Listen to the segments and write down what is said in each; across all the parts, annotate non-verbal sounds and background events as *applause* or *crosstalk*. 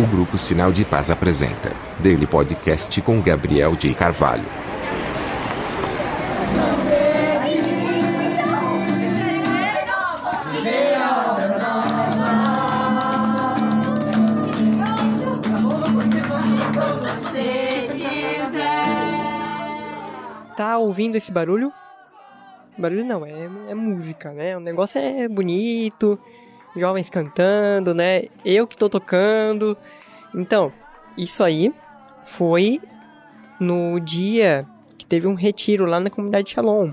O Grupo Sinal de Paz apresenta Daily Podcast com Gabriel de Carvalho. Tá ouvindo esse barulho? Barulho não, é, é música, né? O negócio é bonito, jovens cantando, né? Eu que tô tocando. Então, isso aí foi no dia que teve um retiro lá na comunidade Shalom.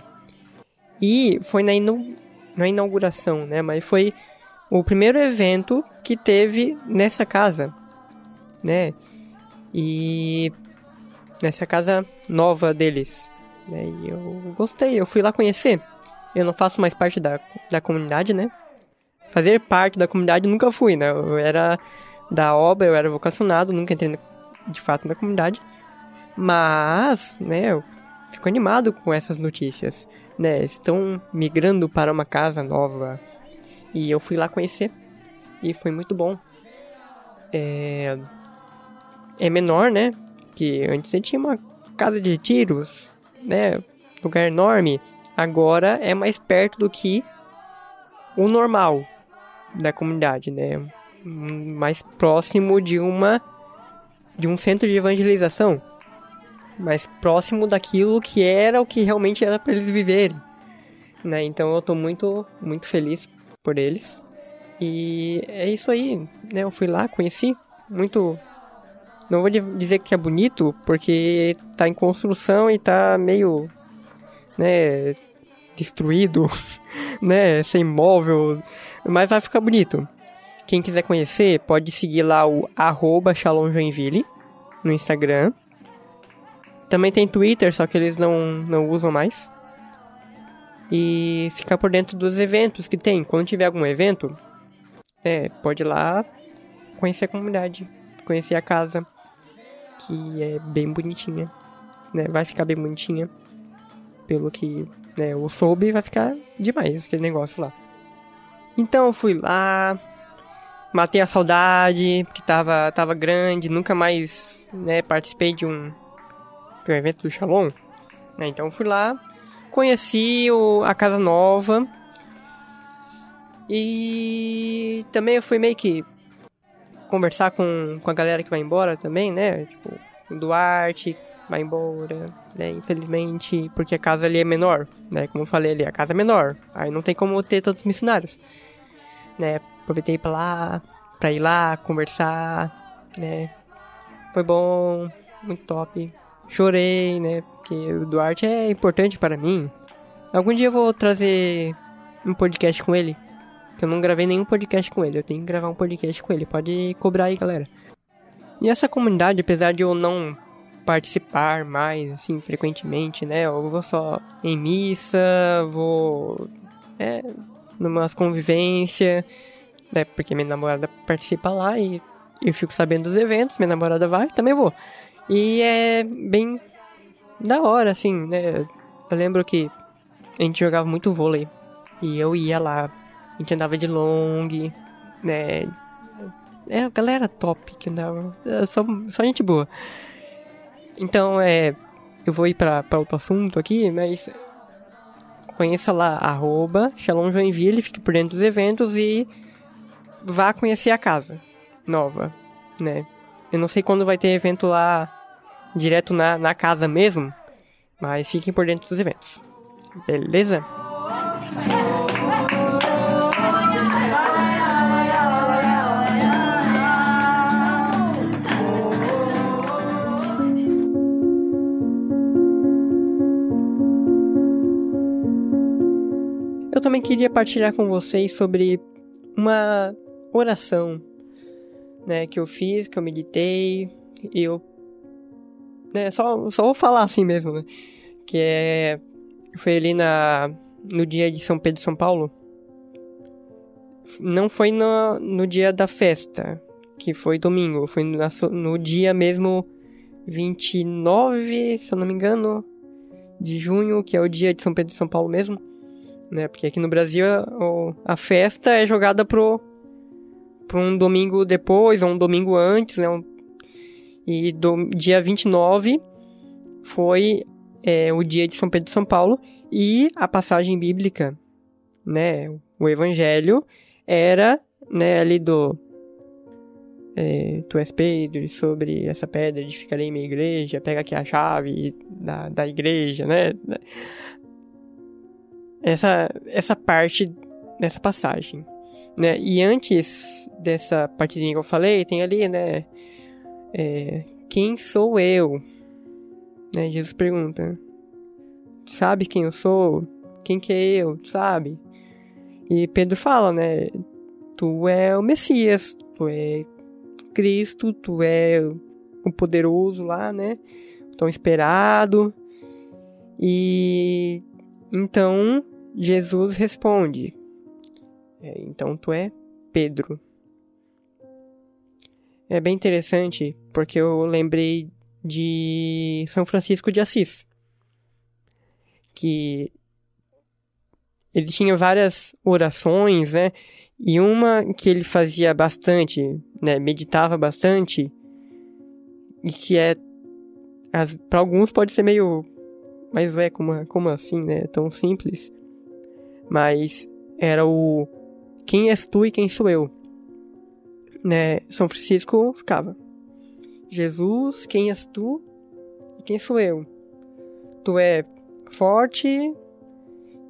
E foi na, inu na inauguração, né? Mas foi o primeiro evento que teve nessa casa, né? E nessa casa nova deles. Né? E eu gostei, eu fui lá conhecer. Eu não faço mais parte da, da comunidade, né? Fazer parte da comunidade nunca fui, né? Eu era da obra, eu era vocacionado, nunca entrei de fato na comunidade. Mas, né, eu fico animado com essas notícias, né? Estão migrando para uma casa nova. E eu fui lá conhecer. E foi muito bom. É, é menor, né? Que antes eu tinha uma casa de tiros, né? Lugar enorme. Agora é mais perto do que o normal da comunidade, né? Mais próximo de uma de um centro de evangelização, mais próximo daquilo que era o que realmente era para eles viverem, né? Então eu tô muito muito feliz por eles. E é isso aí, né? Eu fui lá, conheci muito não vou dizer que é bonito, porque tá em construção e tá meio, né, destruído, *laughs* né, sem móvel, mas vai ficar bonito. Quem quiser conhecer, pode seguir lá o arroba Joinville no Instagram. Também tem Twitter, só que eles não, não usam mais. E ficar por dentro dos eventos que tem. Quando tiver algum evento, é, pode ir lá conhecer a comunidade, conhecer a casa que é bem bonitinha, né? Vai ficar bem bonitinha. Pelo que né, eu soube, vai ficar demais aquele negócio lá. Então eu fui lá, matei a saudade, porque tava, tava grande, nunca mais né, participei de um, de um evento do Shalom. Né? Então fui lá, conheci o, a casa nova. E também eu fui meio que conversar com, com a galera que vai embora também, né? Tipo, o Duarte vai embora, né? Infelizmente, porque a casa ali é menor, né? Como eu falei ali, a casa é menor. Aí não tem como ter tantos missionários, né? Aproveitei para lá, para ir lá conversar, né? Foi bom, muito top. Chorei, né? Porque o Duarte é importante para mim. Algum dia eu vou trazer um podcast com ele eu não gravei nenhum podcast com ele. Eu tenho que gravar um podcast com ele. Pode cobrar aí, galera. E essa comunidade, apesar de eu não participar mais, assim, frequentemente, né? Eu vou só em missa, vou. É, numas convivência, né? Porque minha namorada participa lá e eu fico sabendo dos eventos, minha namorada vai, também vou. E é bem da hora, assim, né? Eu lembro que a gente jogava muito vôlei. E eu ia lá a gente andava de long, né? É, a galera top que andava. Só, só gente boa. Então, é. Eu vou ir pra outro assunto aqui, mas. Conheça lá, arroba Shalom Joinville, fique por dentro dos eventos e vá conhecer a casa nova, né? Eu não sei quando vai ter evento lá direto na, na casa mesmo, mas fiquem por dentro dos eventos. Beleza? Eu também queria partilhar com vocês sobre uma oração, né, que eu fiz, que eu meditei, e eu né, só só vou falar assim mesmo, né, que é foi ali na no dia de São Pedro e São Paulo. Não foi no, no dia da festa, que foi domingo, foi no, no dia mesmo 29, se eu não me engano, de junho, que é o dia de São Pedro e São Paulo mesmo né? Porque aqui no Brasil a, a festa é jogada pro, para um domingo depois, ou um domingo antes, né? E do dia 29 foi é, o dia de São Pedro de São Paulo e a passagem bíblica, né? O evangelho era, né, ali do é, tu és Pedro, sobre essa pedra edificarei minha igreja, pega aqui a chave da, da igreja, né? Essa, essa parte dessa passagem, né? E antes dessa partezinha que eu falei, tem ali, né? É, quem sou eu? Né? Jesus pergunta, sabe quem eu sou? Quem que é eu? Sabe? E Pedro fala, né? Tu é o Messias, tu é Cristo, tu é o poderoso lá, né? Tão esperado. E então Jesus responde: é, Então tu é Pedro. É bem interessante porque eu lembrei de São Francisco de Assis, que ele tinha várias orações, né? E uma que ele fazia bastante, né, meditava bastante, e que é para alguns pode ser meio mas é como como assim, né? Tão simples. Mas era o quem és tu e quem sou eu. Né? São Francisco ficava Jesus, quem és tu e quem sou eu? Tu é forte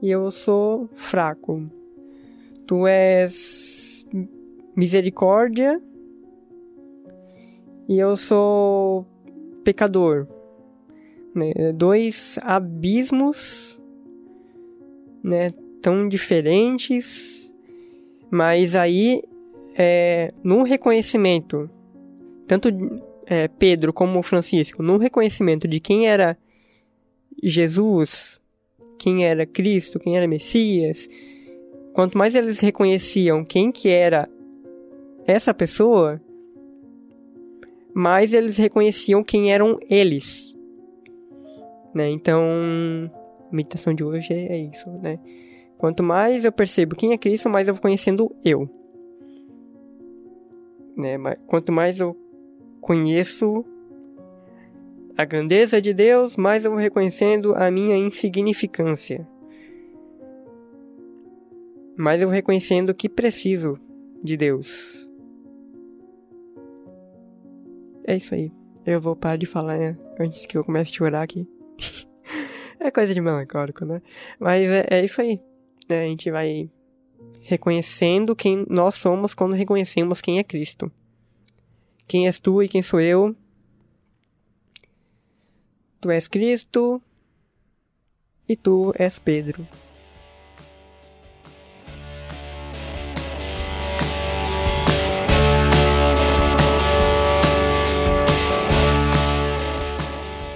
e eu sou fraco. Tu és misericórdia e eu sou pecador. Né? Dois abismos né? Tão diferentes, mas aí é, no reconhecimento, tanto é, Pedro como Francisco, no reconhecimento de quem era Jesus, quem era Cristo, quem era Messias, quanto mais eles reconheciam quem que era essa pessoa, mais eles reconheciam quem eram eles. Né? Então, a meditação de hoje é, isso, né? Quanto mais eu percebo quem é Cristo, mais eu vou conhecendo eu. Né? Quanto mais eu conheço a grandeza de Deus, mais eu vou reconhecendo a minha insignificância. Mais eu vou reconhecendo que preciso de Deus. É isso aí. Eu vou parar de falar né? antes que eu comece a chorar aqui. *laughs* é coisa de melancólico, né? Mas é, é isso aí. Né? A gente vai reconhecendo quem nós somos quando reconhecemos quem é Cristo. Quem és tu e quem sou eu? Tu és Cristo e tu és Pedro.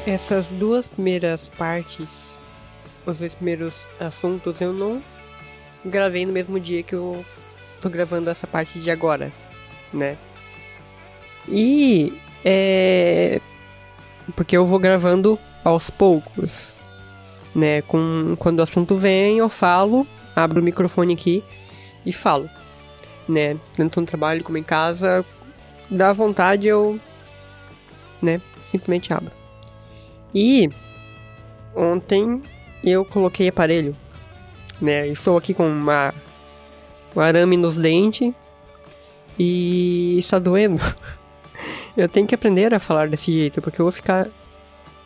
Essas duas primeiras partes, os dois primeiros assuntos, eu não gravei no mesmo dia que eu tô gravando essa parte de agora, né? E é. Porque eu vou gravando aos poucos. Né? Com, quando o assunto vem, eu falo, abro o microfone aqui e falo. Né? Tanto no trabalho como em casa, dá vontade eu. Né? Simplesmente abro. E ontem eu coloquei aparelho. Né? Estou aqui com uma, um arame nos dentes e está doendo. *laughs* Eu tenho que aprender a falar desse jeito, porque eu vou ficar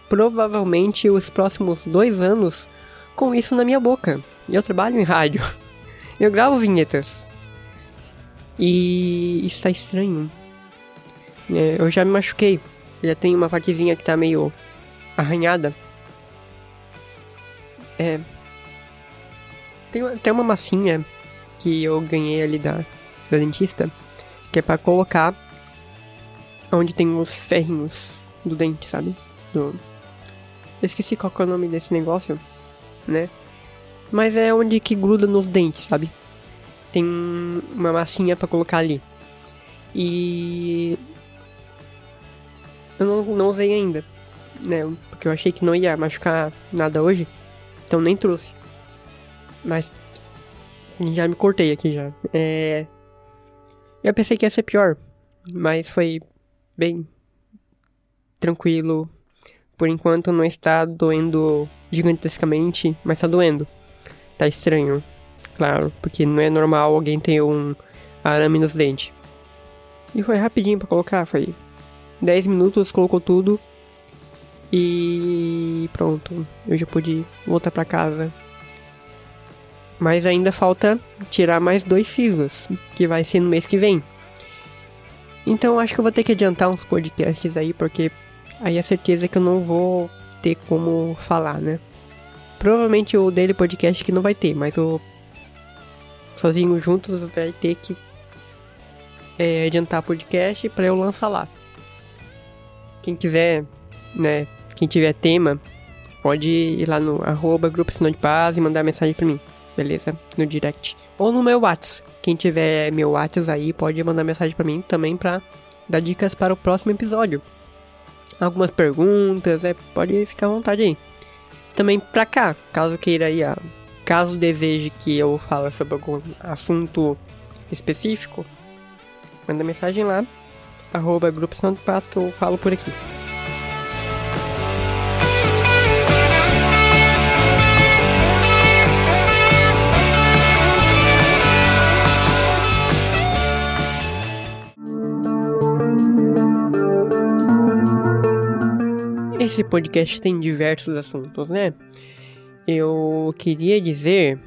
provavelmente os próximos dois anos com isso na minha boca. Eu trabalho em rádio. *laughs* Eu gravo vinhetas. E isso tá estranho. É, eu já me machuquei. Já tem uma partezinha que tá meio arranhada. É. Tem até uma massinha que eu ganhei ali da, da dentista. Que é para colocar onde tem os ferrinhos do dente, sabe? Do... Eu esqueci qual é o nome desse negócio, né? Mas é onde que gruda nos dentes, sabe? Tem uma massinha para colocar ali. E eu não, não usei ainda, né? Porque eu achei que não ia machucar nada hoje, então nem trouxe. Mas já me cortei aqui já. É... Eu pensei que ia ser pior, mas foi bem tranquilo. Por enquanto não está doendo gigantescamente, mas está doendo. Tá estranho, claro, porque não é normal alguém ter um arame nos dentes. E foi rapidinho para colocar, foi 10 minutos, colocou tudo. E pronto, eu já pude voltar para casa. Mas ainda falta tirar mais dois sisos, que vai ser no mês que vem. Então acho que eu vou ter que adiantar uns podcasts aí, porque aí é certeza que eu não vou ter como falar, né? Provavelmente o dele podcast que não vai ter, mas o sozinho juntos vai ter que é, adiantar podcast para eu lançar lá. Quem quiser, né, quem tiver tema, pode ir lá no arroba Grupo Sinal de Paz e mandar mensagem para mim, beleza? No direct. Ou no meu WhatsApp. Quem tiver meu WhatsApp aí, pode mandar mensagem para mim também para dar dicas para o próximo episódio. Algumas perguntas, é, pode ficar à vontade aí. Também pra cá, caso queira aí, caso deseje que eu fale sobre algum assunto específico, manda mensagem lá, arroba Grupo Santo Paz, que eu falo por aqui. Esse podcast tem diversos assuntos, né? Eu queria dizer.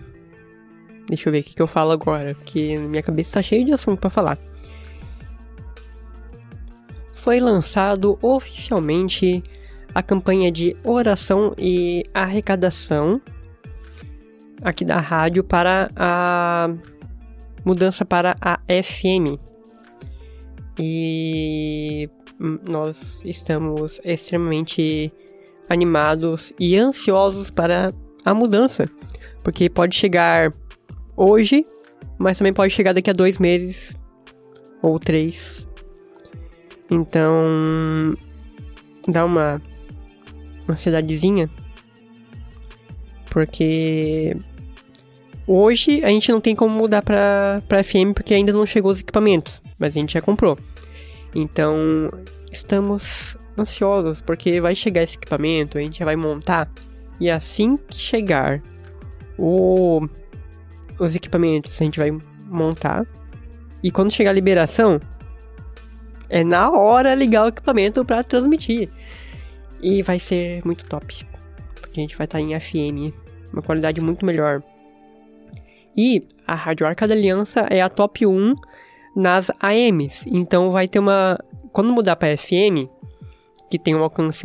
Deixa eu ver o que, eu falo agora, porque minha cabeça tá cheia de assunto para falar foi lançado oficialmente a campanha de oração e arrecadação aqui da rádio para a mudança para a FM. E nós estamos extremamente animados e ansiosos para a mudança, porque pode chegar hoje, mas também pode chegar daqui a dois meses ou três então, dá uma ansiedadezinha. Porque hoje a gente não tem como mudar pra FM porque ainda não chegou os equipamentos, mas a gente já comprou. Então, estamos ansiosos porque vai chegar esse equipamento, a gente já vai montar e assim que chegar o, os equipamentos, a gente vai montar. E quando chegar a liberação, é na hora ligar o equipamento para transmitir. E vai ser muito top. Porque a gente vai estar tá em FM, uma qualidade muito melhor. E a Rádio Arca da Aliança é a top 1 nas AMs. Então vai ter uma. Quando mudar para FM, que tem um alcance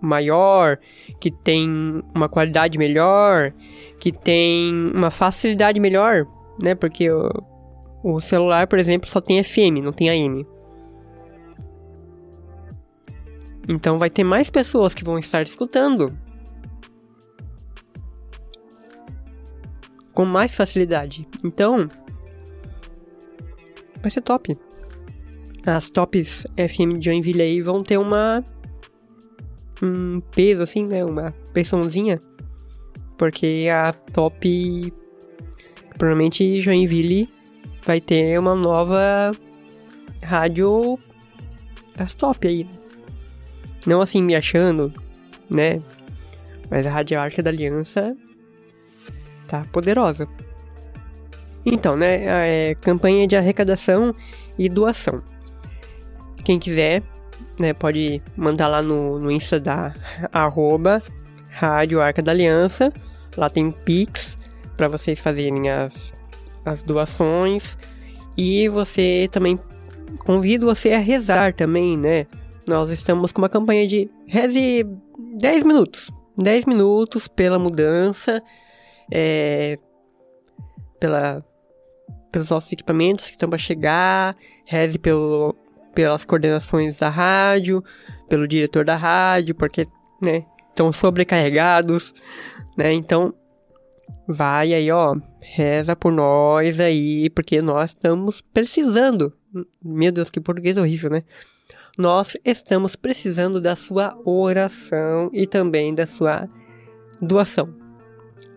maior, que tem uma qualidade melhor, que tem uma facilidade melhor, né? Porque o, o celular, por exemplo, só tem FM, não tem AM. Então vai ter mais pessoas que vão estar escutando com mais facilidade. Então vai ser top. As tops FM de Joinville aí vão ter uma um peso assim, né, uma pressãozinha, porque a top provavelmente Joinville vai ter uma nova rádio das top aí. Não assim me achando, né? Mas a Rádio Arca da Aliança tá poderosa. Então, né? É campanha de arrecadação e doação. Quem quiser, né, pode mandar lá no, no Insta da *laughs* arroba Rádio Arca da Aliança. Lá tem Pix para vocês fazerem as, as doações. E você também convido você a rezar também, né? nós estamos com uma campanha de reze 10 minutos. 10 minutos pela mudança, é, pela, pelos nossos equipamentos que estão para chegar, reze pelo, pelas coordenações da rádio, pelo diretor da rádio, porque né, estão sobrecarregados, né? Então, vai aí, ó, reza por nós aí, porque nós estamos precisando. Meu Deus, que português horrível, né? nós estamos precisando da sua oração e também da sua doação.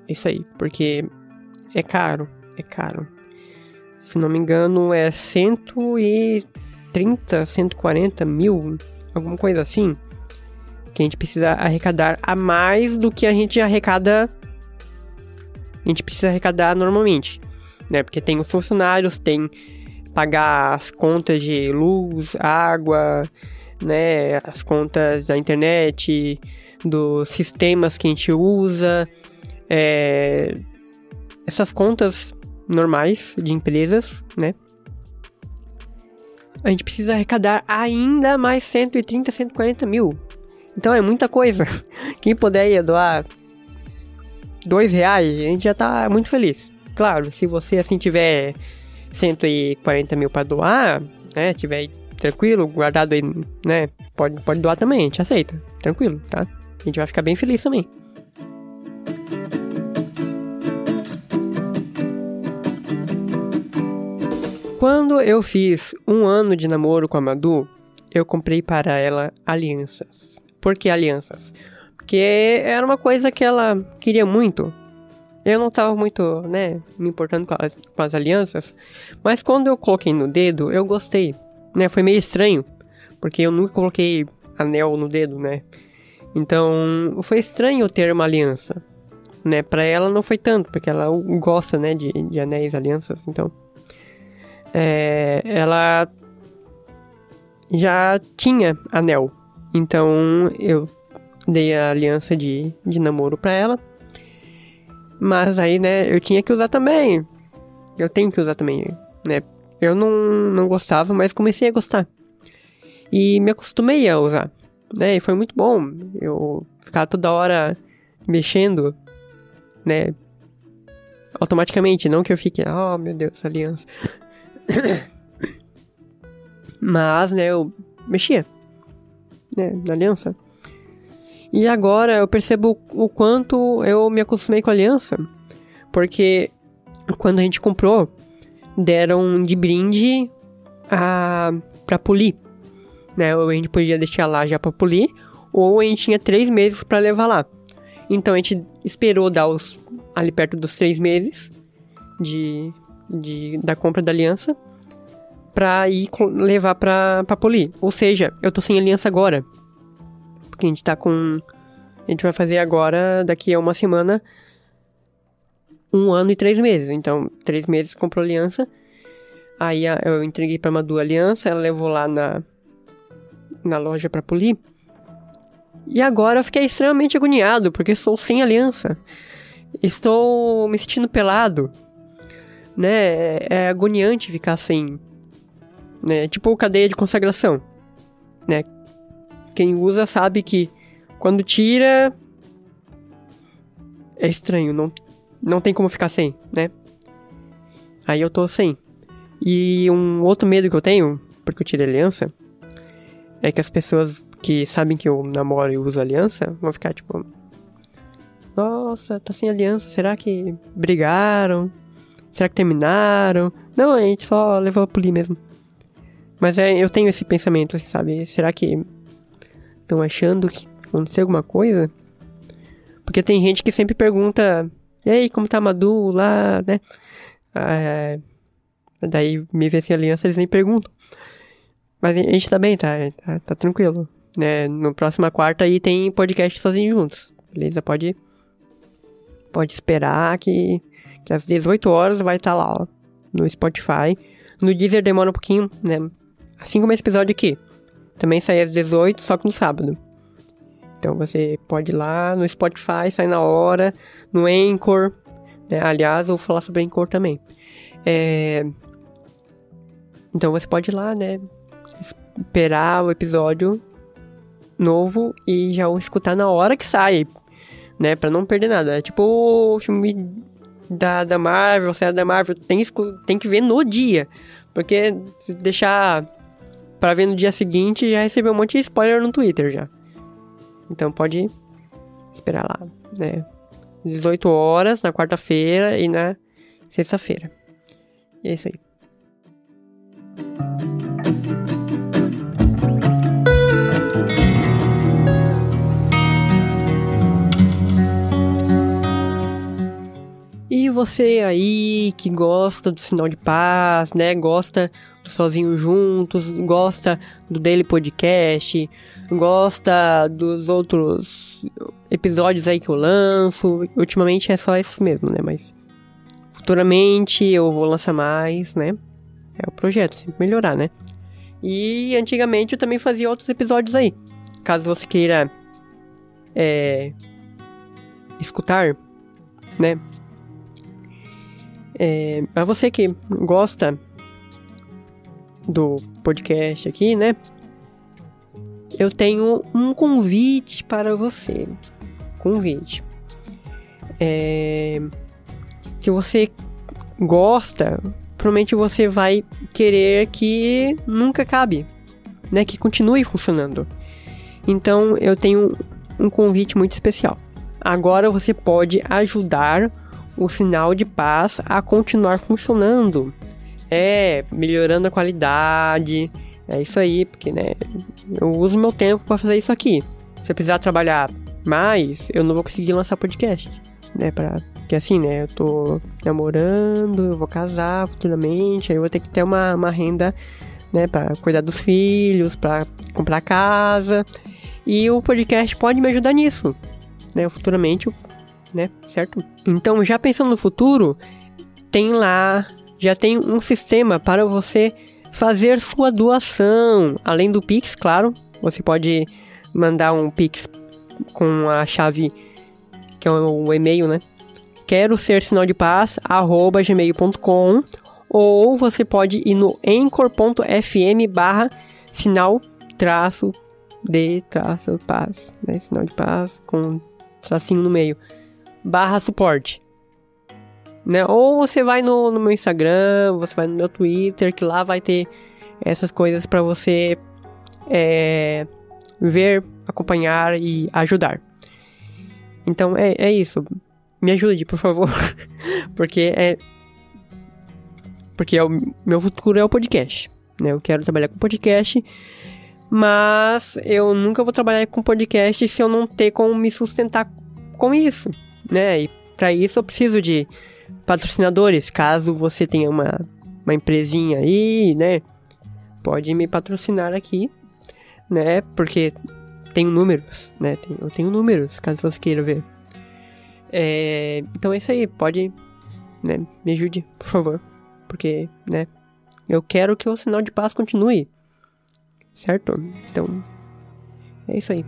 Isso aí, porque é caro, é caro. Se não me engano, é 130, 140 mil, alguma coisa assim, que a gente precisa arrecadar a mais do que a gente arrecada. A gente precisa arrecadar normalmente, né? Porque tem os funcionários, tem pagar as contas de luz, água, né? As contas da internet, dos sistemas que a gente usa, é, essas contas normais de empresas, né? A gente precisa arrecadar ainda mais 130, 140 mil. Então é muita coisa. *laughs* Quem puder doar dois reais, a gente já tá muito feliz. Claro, se você assim tiver 140 mil para doar, né? Tiver tranquilo, guardado aí, né? Pode, pode doar também, a gente aceita. Tranquilo, tá? A gente vai ficar bem feliz também. Quando eu fiz um ano de namoro com a Madu, eu comprei para ela alianças. Por que alianças? Porque era uma coisa que ela queria muito. Eu não estava muito, né, me importando com as, com as alianças. Mas quando eu coloquei no dedo, eu gostei. Né, foi meio estranho. Porque eu nunca coloquei anel no dedo, né? Então, foi estranho ter uma aliança. Né, pra ela não foi tanto, porque ela gosta, né, de, de anéis, alianças, então é, ela já tinha anel. Então eu dei a aliança de, de namoro pra ela. Mas aí, né, eu tinha que usar também. Eu tenho que usar também, né? Eu não, não gostava, mas comecei a gostar. E me acostumei a usar, né? E foi muito bom. Eu ficar toda hora mexendo, né? Automaticamente, não que eu fique, oh meu Deus, aliança. *coughs* Mas, né, eu mexia, né, na aliança. E agora eu percebo o quanto eu me acostumei com a aliança. Porque quando a gente comprou, deram de brinde a, pra polir. Né? Ou a gente podia deixar lá já pra polir, ou a gente tinha três meses para levar lá. Então a gente esperou dar os, ali perto dos três meses de, de, da compra da aliança pra ir levar pra, pra polir. Ou seja, eu tô sem aliança agora. Porque a gente tá com. A gente vai fazer agora, daqui a uma semana, um ano e três meses. Então, três meses comprou aliança. Aí eu entreguei pra Madu a aliança, ela levou lá na, na loja pra polir. E agora eu fiquei extremamente agoniado, porque estou sem aliança. Estou me sentindo pelado né? É, é agoniante ficar sem. Né? Tipo cadeia de consagração, né? Quem usa sabe que quando tira é estranho, não, não tem como ficar sem, né? Aí eu tô sem. E um outro medo que eu tenho, porque eu tirei aliança, é que as pessoas que sabem que eu namoro e uso aliança vão ficar tipo. Nossa, tá sem aliança, será que brigaram? Será que terminaram? Não, a gente só levou a polir mesmo. Mas é, eu tenho esse pensamento, assim, sabe? Será que estão achando que aconteceu alguma coisa? Porque tem gente que sempre pergunta: E aí, como tá Madu lá, né? Ah, daí me vê sem aliança, eles nem perguntam. Mas a gente tá bem, tá, tá, tá tranquilo. Né? No próxima quarta aí tem podcast sozinho juntos. Beleza? Pode, pode esperar que às 18 horas vai estar tá lá, ó, no Spotify. No Deezer demora um pouquinho, né? Assim como esse episódio aqui. Também sai às 18, só que no sábado. Então você pode ir lá no Spotify, sai na hora, no Anchor. Né? Aliás, eu vou falar sobre Anchor também. É... Então você pode ir lá, né? Esperar o episódio novo e já o escutar na hora que sai, né? Pra não perder nada. É tipo o filme da, da Marvel, é da Marvel, tem, tem que ver no dia. Porque se deixar para ver no dia seguinte, já recebeu um monte de spoiler no Twitter já. Então pode esperar lá, né? 18 horas na quarta-feira e na sexta-feira. E é isso aí. Você aí que gosta do Sinal de Paz, né? Gosta do Sozinho Juntos, gosta do Daily Podcast, gosta dos outros episódios aí que eu lanço. Ultimamente é só esses mesmo, né? Mas futuramente eu vou lançar mais, né? É o projeto, sempre melhorar, né? E antigamente eu também fazia outros episódios aí. Caso você queira é, escutar, né? É, a você que gosta do podcast aqui, né? Eu tenho um convite para você. Convite. É, se você gosta, provavelmente você vai querer que nunca acabe, né? Que continue funcionando. Então eu tenho um convite muito especial. Agora você pode ajudar o sinal de paz a continuar funcionando. É, melhorando a qualidade. É isso aí, porque né, eu uso meu tempo para fazer isso aqui. Se eu precisar trabalhar mais, eu não vou conseguir lançar podcast, né, para que assim, né, eu tô namorando, eu vou casar futuramente, aí eu vou ter que ter uma, uma renda, né, para cuidar dos filhos, para comprar casa. E o podcast pode me ajudar nisso, né, futuramente, né, certo? Então, já pensando no futuro, tem lá, já tem um sistema para você fazer sua doação, além do Pix, claro, você pode mandar um Pix com a chave que é o e-mail, né? Quero ser sinal de paz, arroba gmail.com ou você pode ir no anchor.fm barra sinal traço de traço paz, né? Sinal de paz com tracinho no meio, barra suporte. Né? Ou você vai no, no meu Instagram, você vai no meu Twitter, que lá vai ter essas coisas para você é, ver, acompanhar e ajudar. Então é, é isso. Me ajude, por favor. *laughs* Porque é. Porque é o meu futuro é o podcast. Né? Eu quero trabalhar com podcast. Mas eu nunca vou trabalhar com podcast se eu não ter como me sustentar com isso. Né? E para isso eu preciso de patrocinadores. Caso você tenha uma, uma empresinha aí, né? Pode me patrocinar aqui, né? Porque tenho números, né? Eu tenho números, caso você queira ver. É, então é isso aí, pode, né? Me ajude, por favor. Porque, né? Eu quero que o sinal de paz continue. Certo? Então, é isso aí.